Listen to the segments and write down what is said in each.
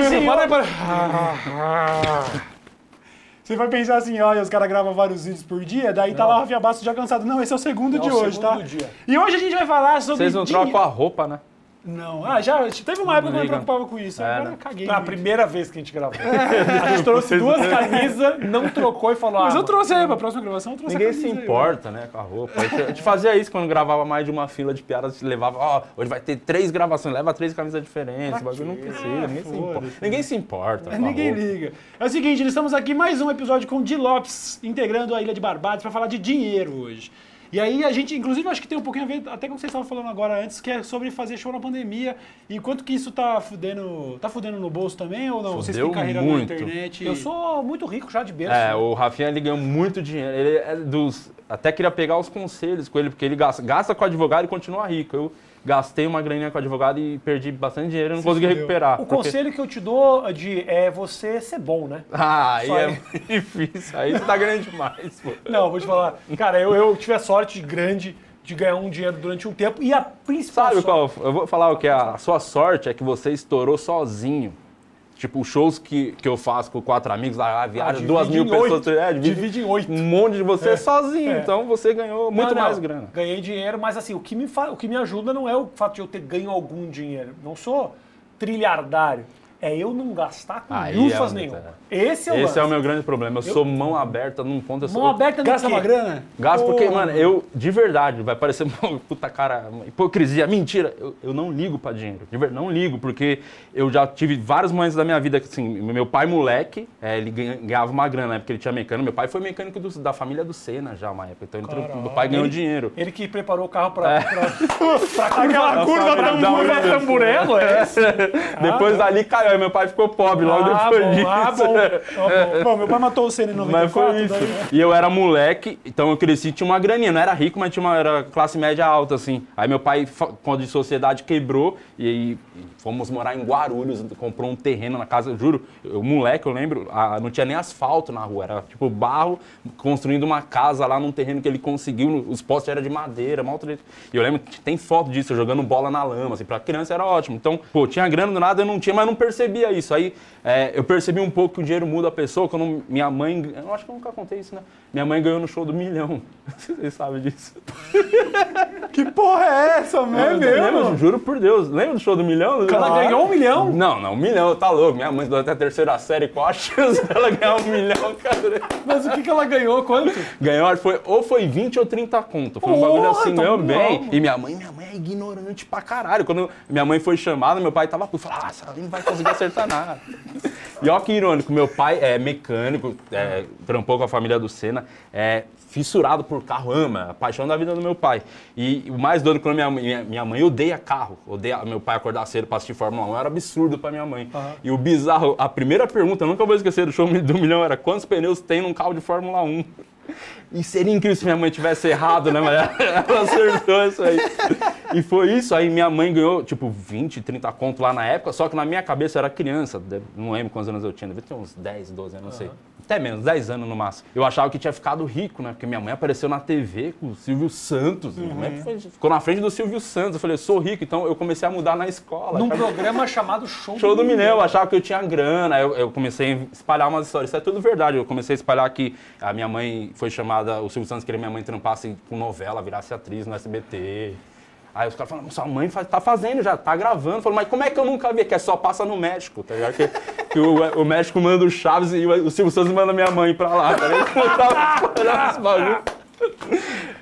e senhores. Você vai pensar assim, olha, os caras gravam vários vídeos por dia, daí tá lá o Rafinha Bastos já cansado. Não, esse é o segundo É de o hoje, segundo tá? dia. E hoje a gente vai falar sobre. Vocês não dinheiro. trocam a roupa, né? Não, ah, já teve uma época que eu me preocupava com isso. É, Agora né? eu caguei. Foi a primeira vez que a gente gravou. A gente trouxe duas camisas, não trocou e falou: Mas ah, eu trouxe aí, pra próxima gravação eu trouxe Ninguém a se aí, importa, né, com a roupa. A gente- fazia isso quando gravava mais de uma fila de piadas, a gente levava, ó, hoje vai ter três gravações, leva três camisas diferentes, o bagulho não precisa, ninguém se importa. Ninguém se importa. É, Ninguém liga. É o seguinte, estamos aqui mais um episódio com o Di Lopes, integrando a Ilha de Barbados, para falar de dinheiro hoje. E aí a gente, inclusive, acho que tem um pouquinho a ver, até com o que vocês estavam falando agora antes, que é sobre fazer show na pandemia. E quanto que isso tá fudendo. Tá fudendo no bolso também ou não? Vocês têm Fudeu carreira muito. na internet. Eu sou muito rico já de berço. É, o Rafinha ele ganhou muito dinheiro. Ele é dos. Até queria pegar os conselhos com ele, porque ele gasta, gasta com advogado e continua rico. Eu gastei uma graninha com advogado e perdi bastante dinheiro e não Se consegui fudeu. recuperar. O porque- conselho que eu te dou de é você ser bom, né? Ah, aí é aí. muito difícil. Aí você tá ganhando demais, pô. Não, vou te falar. Cara, eu, eu tive a sorte grande de ganhar um dinheiro durante um tempo e a principal Sabe sorte- qual? Eu vou falar o que? A sua sorte é que você estourou sozinho. Tipo, shows que, que eu faço com quatro amigos, lá, a viagem, Ah, duas divide mil pessoas. É, divide, Divide em oito. Um monte de você É. sozinho. É. Então você ganhou muito Não, não, mais grana. Ganhei dinheiro, mas assim, o que, me fa... o que me ajuda não é o fato de eu ter ganho algum dinheiro. Não sou trilhardário. É eu não gastar com Aí lufas é nenhuma. Esse é o Esse é o lance. meu grande problema. Eu, sou mão aberta num ponto. Eu sou, Mão aberta no Gasta uma grana? Gasto porque, Porra, mano, eu, de verdade, vai parecer uma puta cara, uma hipocrisia, mentira, eu, eu não ligo pra dinheiro, de verdade, não ligo, porque eu já tive vários momentos da minha vida que, assim, meu pai moleque, é, ele ganha- ganhava uma grana, na época ele tinha mecânico, meu pai foi mecânico do- da família do Senna já, uma época, então ele Caralho. o pai ganhou Ele- dinheiro. Ele que preparou o carro pra, É. pra, pra Pra um curva tamburelo, é? Depois dali caiu, aí meu pai ficou pobre logo ah, depois bom, disso. ah, bom, ah, bom. Bom, meu pai matou o Senna em 94. Mas foi isso. daí, né? E eu era moleque, então eu cresci, tinha uma graninha. Não era rico, mas tinha uma era classe média alta, assim. Aí meu pai, quando de sociedade, quebrou e aí fomos morar em Guarulhos, comprou um terreno na casa, eu juro, eu moleque, eu lembro, a- não tinha nem asfalto na rua, era tipo barro, construindo uma casa lá num terreno que ele conseguiu, os postes eram de madeira, mal E eu lembro que tem foto disso, jogando bola na lama, assim, pra criança era ótimo. Então, pô, tinha grana do nada, eu não tinha, mas não percebia isso. Aí é, eu percebi um pouco que o dinheiro muda a pessoa, quando minha mãe, eu acho que eu nunca contei isso, né? Minha mãe ganhou no show do milhão. Vocês sabem disso. Que porra é essa, mesmo? lembro, juro por Deus. Lembra do show do milhão? Ela ganhou um milhão? Não, não, um milhão, tá louco. Minha mãe estudou até a terceira série, qual a chance dela ganhar um milhão, cara? Mas o que, que ela ganhou? Quanto? Ganhou, foi, ou foi 20 ou 30 conto. Foi um bagulho assim, ganhou não, bem. E minha mãe, minha mãe é ignorante pra caralho. Quando minha mãe foi chamada, meu pai tava puto. Falou, ah, essa não vai conseguir acertar nada. E ó que irônico, meu pai é mecânico, é, trampou com a família do Senna, é fissurado por carro, ama, a paixão da vida do meu pai. E o mais doido, quando minha, minha, minha mãe odeia carro, odeia meu pai acordar cedo pra assistir Fórmula 1, era absurdo pra minha mãe. E o bizarro, a primeira pergunta, eu nunca vou esquecer do show do milhão, era quantos pneus tem num carro de Fórmula 1? E seria incrível se minha mãe tivesse errado, né? Mas ela acertou isso aí. E foi isso, aí minha mãe ganhou, tipo, 20, 30 conto lá na época, só que na minha cabeça eu era criança, não lembro quantos anos eu tinha, devia ter uns 10, 12 anos, não sei. Até menos, 10 anos no máximo. Eu achava que tinha ficado rico, né? Porque minha mãe apareceu na TV com o Silvio Santos. Minha mãe foi- ficou na frente do Silvio Santos. Eu falei, eu sou rico, então eu comecei a mudar na escola. Num Achava- programa chamado Show, Show do Milhão, eu achava que eu tinha grana, eu, eu comecei a espalhar umas histórias. Isso é tudo verdade. Eu comecei a espalhar que a minha mãe foi chamada, o Silvio Santos queria que minha mãe trampasse com novela, virasse atriz no SBT. Aí os caras falaram, sua mãe faz- tá fazendo já, tá gravando. Falei, mas como é que eu nunca vi? Que é só passa no México, tá ligado? Que, que o, o México manda o Chaves e o, Silvio Santos manda minha mãe pra lá, tá ligado? Começava a espalhar esse bagulho.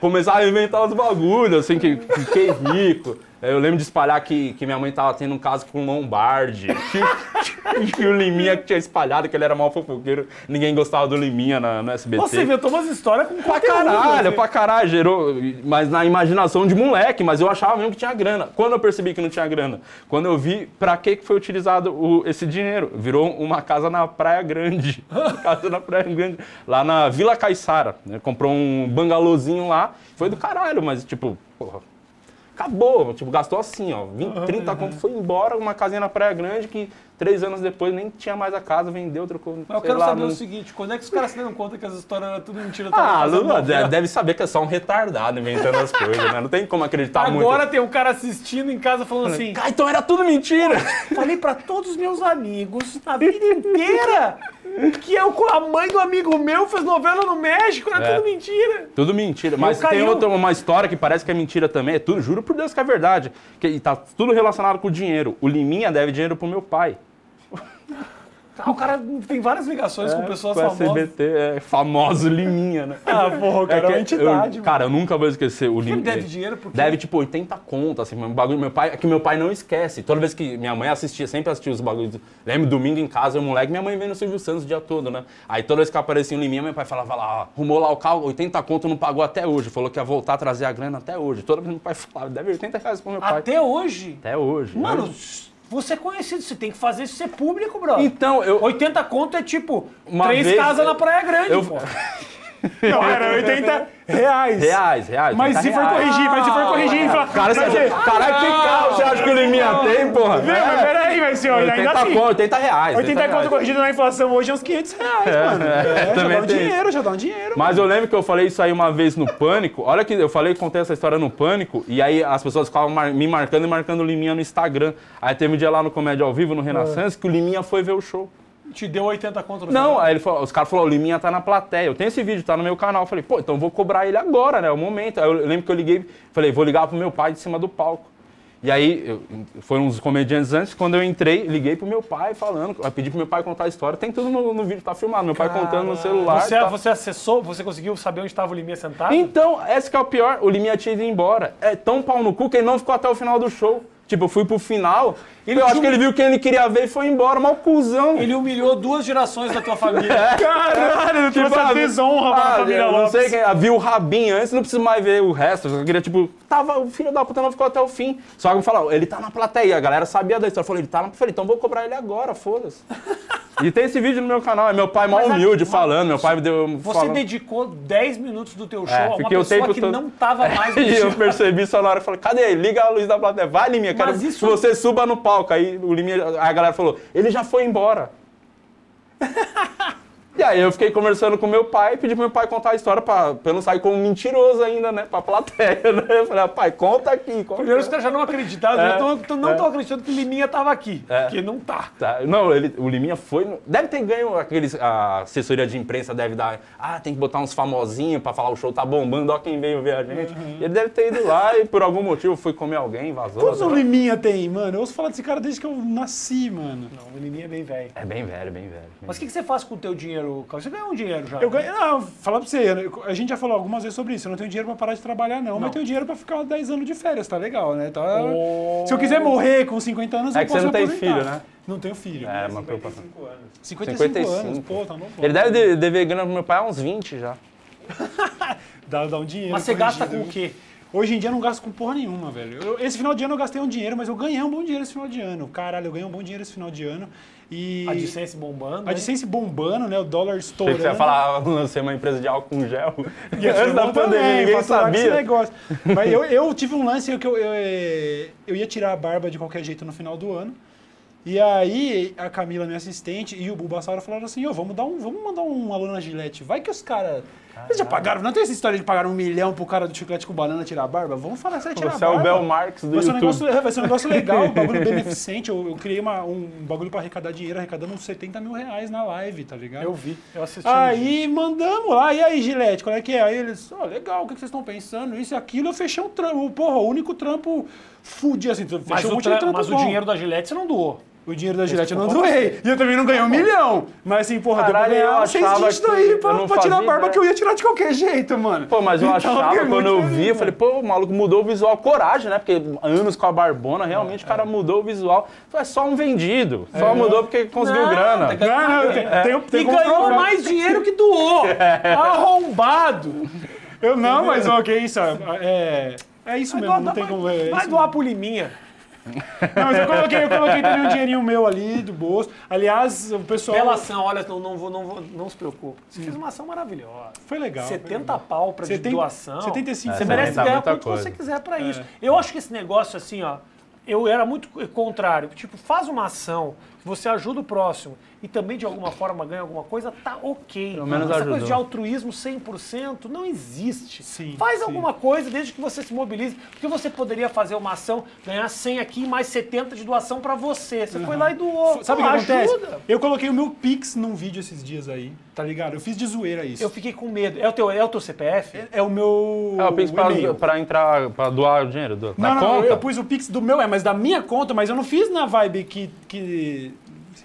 Começava a inventar os bagulhos, assim, que fiquei rico. Aí Eu lembro de espalhar que, que minha mãe tava tendo um caso com o Lombardi. Que, que o Liminha que tinha espalhado que ele era mal fofoqueiro. Ninguém gostava do Liminha na, no SBT. Você inventou umas histórias com Pra caralho, né? pra caralho, gerou. Mas na imaginação de moleque, mas eu achava mesmo que tinha grana. Quando eu percebi que não tinha grana? Quando eu vi pra que que foi utilizado o- esse dinheiro. Virou uma casa na Praia Grande. casa na Praia Grande. Lá na Vila Caiçara. Né? Comprou um bangalôzinho lá. Foi do caralho, mas tipo, porra. Acabou, tipo, gastou assim, ó. 20, 30 conto foi embora, uma casinha na Praia Grande que três anos depois nem tinha mais a casa, vendeu, trocou. Mas eu quero lá, saber não- o seguinte, quando é que os caras se deram conta que as histórias eram tudo mentira? Ah, tava fazendo Lula novela? deve, deve saber que é só um retardado inventando as coisas, né? Não tem como acreditar muito. Agora tem um cara assistindo em casa falando assim, Ah, então era tudo mentira! falei pra todos os meus amigos a vida inteira que eu com a mãe do amigo meu fez novela no México, era É. tudo mentira. Tudo mentira. Mas tem outra, uma história que parece que é mentira também. É tudo, juro por Deus que é verdade. Que e tá tudo relacionado com dinheiro. O Liminha deve dinheiro pro meu pai. Ah, o cara tem várias ligações com pessoas com famosas. SBT, é famoso Liminha, né? Ah, porra, o cara é, uma que entidade. eu, cara, eu nunca vou esquecer o Ele Liminha. deve dinheiro porque Deve tipo 80 contas, assim, um bagulho. Meu pai, é que meu pai não esquece. Toda vez que minha mãe assistia, sempre assistia os bagulhos. Lembro, domingo em casa, eu moleque, minha mãe vendo o Silvio Santos o dia todo, né? Aí toda vez que aparecia um Liminha, meu pai falava lá, ó, arrumou lá o carro, 80 conto não pagou até hoje. Falou que ia voltar a trazer a grana até hoje. Toda vez que meu pai falava, deve 80 reais pro meu pai. até hoje. Até hoje. Mano, né? Você é conhecido, você tem que fazer isso ser público, brother. Então, eu. 80 conto é tipo Uma três vez casas na Praia Grande, eu- pô. Não, era 80 reais. Reais, reais. Mas 80 se for reais. corrigir, mas se for corrigir, infla... Cara, você, é- caralho, que carro você acha que o Liminha tem, porra? Viu? Mas peraí, mas senhor, ainda 80 assim. conto, 80 reais. 80 conto reais. corrigido na inflação hoje é uns 500 reais, mano. É, já também dá um dinheiro, já dá um dinheiro. Mas eu lembro que eu falei isso aí uma vez no Pânico. Olha que eu falei, contei essa história no Pânico. E aí as pessoas ficavam me marcando e marcando o Liminha no Instagram. Aí teve um dia lá no Comédia ao Vivo, no Renaissance, que o Liminha foi ver o show. Te deu 80 conto no Não, aí ele falou, os caras falaram, o Liminha tá na plateia. Eu tenho esse vídeo, tá no meu canal. Eu falei, pô, então eu vou cobrar ele agora, né? É o momento. Aí eu lembro que eu liguei, falei, vou ligar pro meu pai de cima do palco. E aí, eu, foram uns comediantes antes, quando eu entrei, liguei pro meu pai falando, eu pedi pro meu pai contar a história. Tem tudo no, no vídeo, tá filmado. Meu pai contando no celular. Você, tá. você acessou, você conseguiu saber onde estava o Liminha sentado? Então, esse que é o pior, o Liminha tinha ido embora. É tão pau no cu que ele não ficou até o final do show. Tipo, eu fui pro final, eu acho que ele viu quem ele queria ver e foi embora, mal cuzão. Ele humilhou duas gerações da tua família. Caralho, ele trouxe a ah, desonra pra ah, família eu não sei quem, ah, viu o Rabin antes, não preciso mais ver o resto. Eu só queria, tipo, tava, o filho da puta não ficou até o fim. Só que me falaram, ele tá na plateia, a galera sabia da história. Falou, ele tá na. Eu falei, então vou cobrar ele agora, foda-se. e tem esse vídeo no meu canal, é meu pai mal Mas humilde falando, meu pai me deu. Você falando. dedicou 10 minutos do teu show É, a uma pessoa que todo- não tava mais no E eu percebi só na hora, eu falei, cadê? Liga a luz da plateia. Vai, Liminha, quero isso- que você suba no palco. Aí o Liminha, aí a galera falou, ele já foi embora. e aí eu fiquei conversando com meu pai, pedi pro meu pai contar a história pra, pra eu não sair como mentiroso ainda, né? Pra plateia, né? Eu falei, ah, pai, conta aqui. Conta. Primeiro os caras já não acreditaram, É, já tão- tão- não é. estão acreditando que o Liminha tava aqui. É. Porque não tá. Tá, Não, ele, o Liminha foi. no- Deve ter ganho aqueles. A assessoria de imprensa deve dar. Ah, tem que botar uns famosinhos pra falar o show tá bombando, ó quem veio ver a gente. Uhum. Ele deve ter ido lá e por algum motivo foi comer alguém, vazou. Quantos o. Liminha tem, mano? Eu ouço falar desse cara desde que eu nasci, mano. Não, o Liminha é bem velho. É bem velho, bem velho. Mas o que, que você faz com o teu dinheiro, Carlos? Você ganhou um dinheiro já. Eu ganho. Não, falar pra você, a gente já falou algumas vezes sobre isso. Eu não tenho dinheiro pra parar de trabalhar, não, mas tenho dinheiro pra ficar 10 anos de férias, tá legal, né? Tá... Oh. Se eu quiser morrer com 50 anos, É eu que posso você não tem filho, né? Não tenho filho. É, uma preocupação. 55, 55. anos, pô, tá novo. Ele deve de- dever grana pro meu pai há uns 20 já. Dá, dá um dinheiro. Mas você gasta com o quê? Hoje em dia eu não gasto com porra nenhuma, velho. Eu- esse final de ano eu gastei um dinheiro, mas eu ganhei um bom dinheiro esse final de ano. Caralho, eu ganhei um bom dinheiro esse final de ano. E. A AdSense bombando. A né? AdSense bombando, né? O dólar Achei estourando. que você ia falar, "Ah, lancei uma empresa de álcool com gel. E Antes da pandemia, ninguém com esse sabia. negócio. Mas eu, eu tive um lance que eu, eu, eh, eu ia tirar a barba de qualquer jeito no final do ano. E aí a Camila, minha assistente, e o Bulbasauro falaram assim, ô, vamos, dar um, vamos mandar um aluno na Gillette. Vai que os caras... Eles já pagaram, não tem essa história de pagar um milhão pro cara do chiclete com banana tirar a barba? Vamos falar sério, tirar Você a é o barba. Bel Marx do Vai ser, um YouTube. negócio, vai ser um negócio legal, um bagulho beneficente. Eu, eu criei uma- um bagulho pra arrecadar dinheiro, arrecadando uns 70 mil reais na live, tá ligado? Eu vi, eu assisti. Aí mandamos lá, e aí, Gilete, qual é que é? Aí eles, ó, legal, o que vocês estão pensando? Isso e aquilo, eu fechei um trampo, porra, o único trampo fudido, assim, fechei mas um monte de tra- trampo mas o dinheiro da Gillette você não doou. O dinheiro da Gilete eu não doei. E eu também não ganhei um milhão. Mas assim, porra, Caralho, deu pra ganhar seis dígitos eu pra, não pra tirar a barba ideia. que eu ia tirar de qualquer jeito, mano. Pô, mas eu Então, achava, quando eu vi, eu falei, pô, o maluco mudou o visual. Coragem, né? Porque anos com a barbona, realmente o cara mudou o visual. Foi só um vendido. Só mudou porque conseguiu Não, grana. tem que- Não, tem, tem, tem e ganhou mais dinheiro que doou. Arrombado. Eu não, mas ó, que isso, é, é isso mesmo, não tem vai, como... É vai doar pro Liminha. Não, mas eu coloquei, eu coloquei também um dinheirinho meu ali do bolso. Aliás, o pessoal. Bela ação, olha, não, não, vou, não, vou, não se preocupe. Você fez uma ação maravilhosa. Foi legal. foi 70 legal. pau pra de 70 doação. 75 Você É, merece tá ganhar quanto coisa. você quiser pra isso. Eu acho que esse negócio, assim, ó, eu era muito contrário. Tipo, faz uma ação você ajuda o próximo e também de alguma forma ganha alguma coisa, tá ok. Pelo menos Essa ajudou. coisa de altruísmo 100% não existe. Sim, Faz sim. alguma coisa desde que você se mobilize, porque você poderia fazer uma ação, ganhar 100 aqui e mais 70 de doação pra você. Você foi lá e doou. Sabe o que acontece? ajuda. Eu coloquei o meu Pix num vídeo esses dias aí, tá ligado? Eu fiz de zoeira isso. Eu fiquei com medo. É o teu, é o teu CPF? É o meu. É, o Pix pra entrar, pra doar o dinheiro do, Não, não, conta. eu pus o Pix do meu, é, mas da minha conta, mas eu não fiz na vibe que. que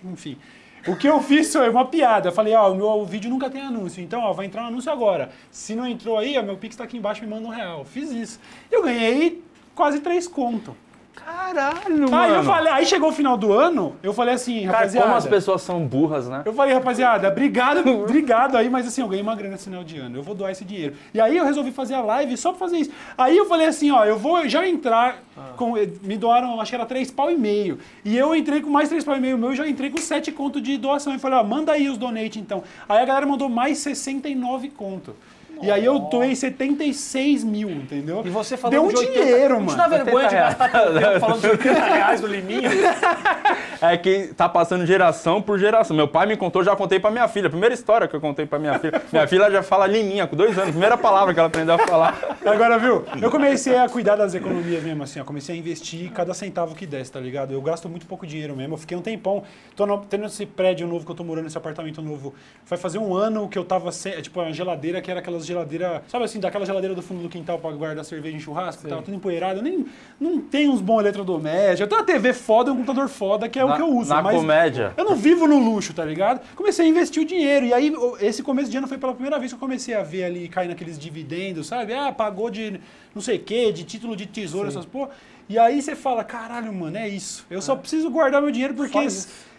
enfim. O que eu fiz foi uma piada. Eu falei, ó, o meu vídeo nunca tem anúncio, então, ó, vai entrar um anúncio agora. Se não entrou aí, ó, meu Pix tá aqui embaixo, me manda um real. Fiz isso. Eu ganhei quase três conto. Caralho, Aí mano. eu falei, aí chegou o final do ano, eu falei assim, Cara, rapaziada. como as pessoas são burras, né? Eu falei, rapaziada, obrigado, obrigado aí, mas assim, eu ganhei uma grana esse final de ano, eu vou doar esse dinheiro. E aí eu resolvi fazer a live só pra fazer isso. Aí eu falei assim, ó, eu vou já entrar com. Me doaram, acho que era três pau e meio. E eu entrei com mais três pau e meio meu, eu já entrei com sete conto de doação. E falei, ó, manda aí os donate então. Aí a galera mandou mais 69 conto. E aí eu doei 76 mil, entendeu? E você falando Deu um de 80, dinheiro, Não te mano. dá vergonha de 80 gastar teu tempo falando de 80 reais do Liminha? É que tá passando geração por geração. Meu pai me contou, já contei pra minha filha. Primeira história que eu contei pra minha filha. Minha filha já fala liminha, com dois anos. Primeira palavra que ela aprendeu a falar. Agora, viu? Eu comecei a cuidar das economias mesmo, assim, ó. Comecei a investir cada centavo que desce, tá ligado? Eu gasto muito pouco dinheiro mesmo. Eu fiquei um tempão. Tô no, tendo esse prédio novo que eu tô morando, esse apartamento novo. Vai fazer um ano que eu tava sem. é, Tipo, uma geladeira que era aquelas geladeiras. Sabe assim, daquela geladeira do fundo do quintal pra guardar cerveja em churrasco? Tava tudo empoeirado. Eu nem. Não tenho uns bons eletrodomésticos. Eu tenho uma TV foda e um computador foda, que é o Na- que eu uso. na comédia. Eu não vivo no luxo, tá ligado? Comecei a investir o dinheiro. E aí, o- esse começo de ano foi pela primeira vez que eu comecei a ver ali cair naqueles dividendos, sabe? Ah, pagou de não sei o quê, de título de tesouro, essas porra. E aí você fala, caralho, mano, é isso. Eu só preciso guardar meu dinheiro porque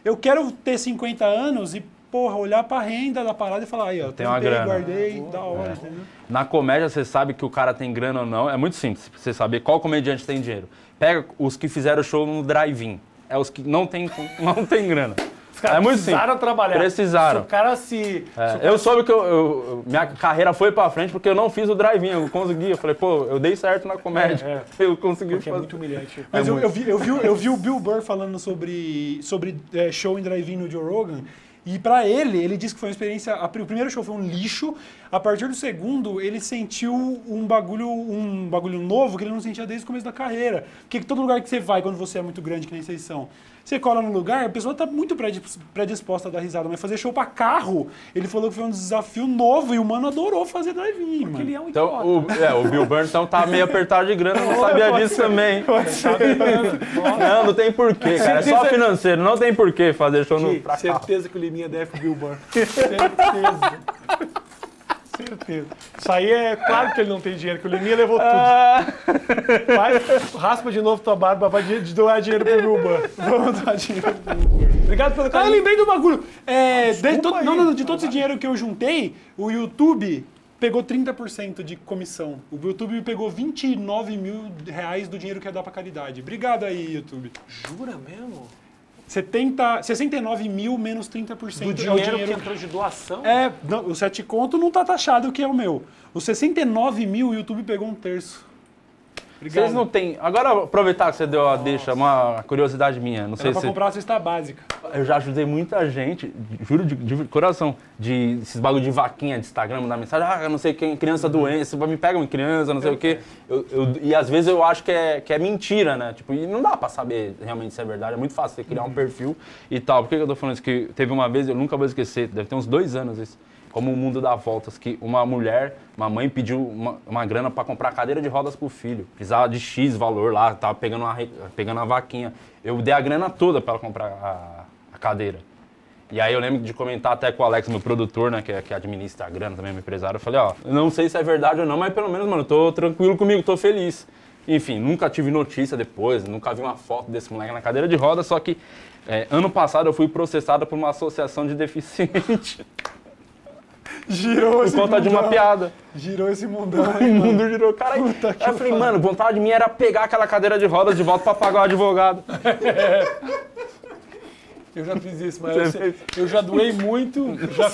eu quero ter 50 anos e, porra, olhar pra renda da parada e falar, aí, ó, Tem uma grana. guardei, da hora, entendeu? Na comédia, você sabe que o cara tem grana ou não. É muito simples pra você saber qual comediante tem dinheiro. Pega os que fizeram show no drive-in. É os que não tem, não tem grana. Os caras é muito precisaram simples. trabalhar. Precisaram. Se o cara se... É, eu soube que eu, eu- minha carreira foi pra frente porque eu não fiz o drive-in. Eu consegui. Eu falei, pô, eu dei certo na comédia. É, Eu consegui Porque é fazer. muito humilhante. Mas É eu, muito. eu vi, eu, vi, eu vi o Bill Burr falando sobre, sobre é, show em drive-in no Joe Rogan. E pra ele, ele disse que foi uma experiência. o primeiro show foi um lixo. A partir do segundo, ele sentiu um bagulho, um bagulho novo que ele não sentia desde o começo da carreira. Porque todo lugar que você vai, quando você é muito grande, que nem vocês são, você cola no lugar, a pessoa tá muito predis- predisposta a dar risada. Mas fazer show pra carro, ele falou que foi um desafio novo e o mano adorou fazer drive-in, mano. Ele é um Então, idiota. o, é, o Bill Burr então tá meio apertado de grana, não sabia disso também. Não, não tem porquê, cara. É só financeiro, não tem porquê fazer show no. certeza que o Liminha deve pro Bill Burr. certeza. Certeza. Isso aí é claro que ele não tem dinheiro, que o Liminha levou tudo. Ah, Vai, raspa de novo tua barba, vai de, de doar dinheiro pro Burr. Vamos dar dinheiro pro. Obrigado pelo Ah, eu carinho. lembrei do bagulho. É, de, to- aí. não, não, de todo esse dinheiro que eu juntei, o YouTube pegou 30% de comissão. O YouTube pegou 29 mil reais do dinheiro que ia dar pra caridade. Obrigado aí, YouTube. Jura mesmo? 70, 69 mil menos 30% Do é o dinheiro, que entrou de doação? É, não, o 7 conto não tá taxado que é o meu. Os 69 mil, o YouTube pegou um terço. Obrigado. Vocês não têm. Agora, aproveitar que você deu a deixa, uma curiosidade minha. Não Era sei pra se. comprar uma cesta básica. Eu já ajudei muita gente, juro de, de coração, de esses bagulho de vaquinha de Instagram, mandar mensagem, ah, eu não sei quem, criança doente, me pega uma criança, não sei o quê. Eu- eu- e às vezes eu acho que é, que é mentira, né? Tipo, e não dá pra saber realmente se é verdade, é muito fácil você criar um perfil e tal. Por que eu tô falando isso? Que teve uma vez, eu nunca vou esquecer, deve ter uns dois anos isso, como o mundo dá voltas, que uma mulher, uma mãe pediu uma, uma grana pra comprar cadeira de rodas pro filho. Precisava de X valor lá, tava pegando uma, pegando uma vaquinha. Eu dei a grana toda pra ela comprar a, a cadeira. E aí eu lembro de comentar até com o Alex, meu produtor, né, que, é- que administra a grana também, meu empresário. Eu falei, ó, não sei se é verdade ou não, mas pelo menos, mano, tô tranquilo comigo, tô feliz. Enfim, nunca tive notícia depois, nunca vi uma foto desse moleque na cadeira de roda, só que é, ano passado eu fui processado por uma associação de deficiente Girou por esse conta de uma piada. Girou esse mundão O aí, mano. mundo girou, cara. Aí, eu falei, mano, vontade minha era pegar aquela cadeira de rodas de volta pra pagar o advogado. Eu já fiz isso, mas eu, sei- eu já doei muito, já,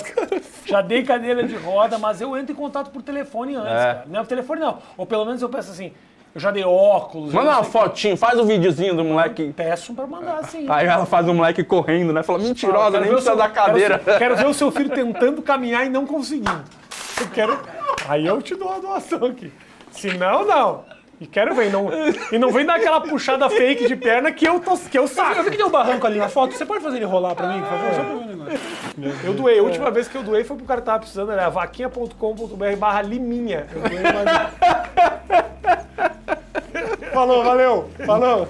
já dei cadeira de roda, mas eu entro em contato por telefone antes, É. cara. Não é por telefone, não. Ou pelo menos eu penso assim, Eu já dei óculos. Manda eu uma fotinho, faz o videozinho do moleque. Peço pra mandar, assim. Aí ela faz o moleque correndo, né? Fala, mentirosa, Quero nem ver o precisa seu- da cadeira. Quero, quero ver o seu filho tentando caminhar e não conseguindo. Eu quero. Aí eu te dou a doação aqui. Se não, não. E quero ver. Não, e não vem dar aquela puxada fake de perna que eu, tô, que eu Eu saco. vi que tem um barranco ali na foto. Você pode fazer ele rolar pra mim, por favor? Só pra ver o negócio. Eu doei. A última vez que eu doei foi pro cara que tava precisando. Era vaquinha.com.br barra liminha. Eu doei mais... Falou, valeu. Falou.